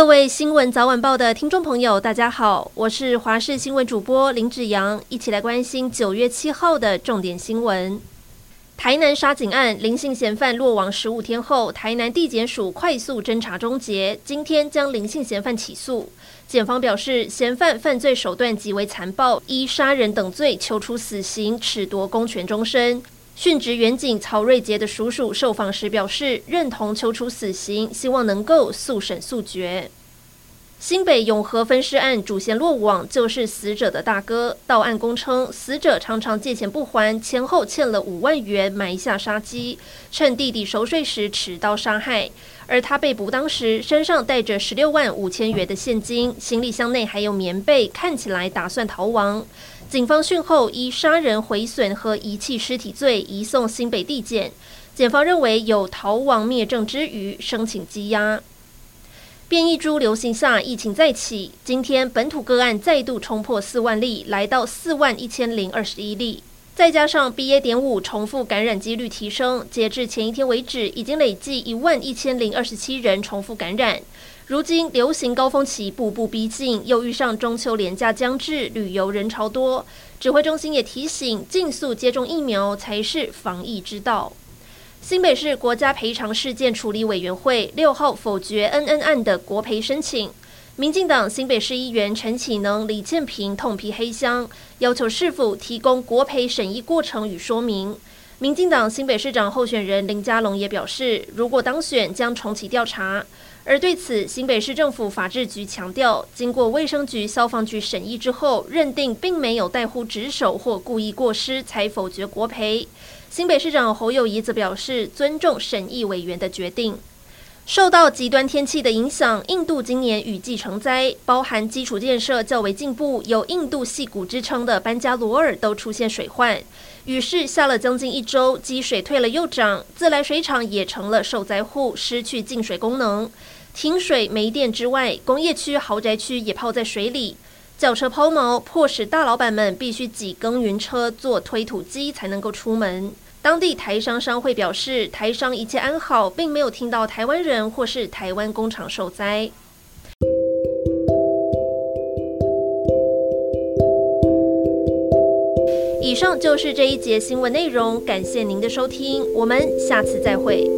各位新闻早晚报的听众朋友，大家好，我是华视新闻主播林子阳，一起来关心九月七号的重点新闻。台南杀警案，林姓嫌犯落网十五天后，台南地检署快速侦查终结，今天将林姓嫌犯起诉。检方表示，嫌犯犯罪手段极为残暴，依杀人等罪求处死刑，褫夺公权终身。殉职员警曹瑞杰的叔叔受访时表示，认同求处死刑，希望能够速审速决。新北永和分尸案主嫌落网，就是死者的大哥。到案供称，死者常常借钱不还，前后欠了五万元，埋下杀机，趁弟弟熟睡时持刀杀害。而他被捕当时，身上带着十六万五千元的现金，行李箱内还有棉被，看起来打算逃亡。警方讯后，依杀人毁损和遗弃尸体罪移送新北地检。检方认为有逃亡灭证之虞，申请羁押。变异株流行下，疫情再起，今天本土个案再度冲破四万例，来到四万一千零二十一例。再加上 BA. 点五重复感染几率提升，截至前一天为止，已经累计一万一千零二十七人重复感染。如今流行高峰期步步逼近，又遇上中秋连假将至，旅游人潮多。指挥中心也提醒，尽速接种疫苗才是防疫之道。新北市国家赔偿事件处理委员会六号否决 NN 案的国赔申请。民进党新北市议员陈启能、李建平痛批黑箱，要求市府提供国赔审议过程与说明。民进党新北市长候选人林佳龙也表示，如果当选将重启调查。而对此，新北市政府法制局强调，经过卫生局、消防局审议之后，认定并没有怠忽职守或故意过失，才否决国赔。新北市长侯友谊则表示，尊重审议委员的决定。受到极端天气的影响，印度今年雨季成灾，包含基础建设较为进步、有“印度矽谷”之称的班加罗尔都出现水患。雨势下了将近一周，积水退了又涨，自来水厂也成了受灾户，失去净水功能。停水没电之外，工业区、豪宅区也泡在水里，轿车抛锚，迫使大老板们必须挤耕耘车、做推土机才能够出门。当地台商商会表示，台商一切安好，并没有听到台湾人或是台湾工厂受灾。以上就是这一节新闻内容，感谢您的收听，我们下次再会。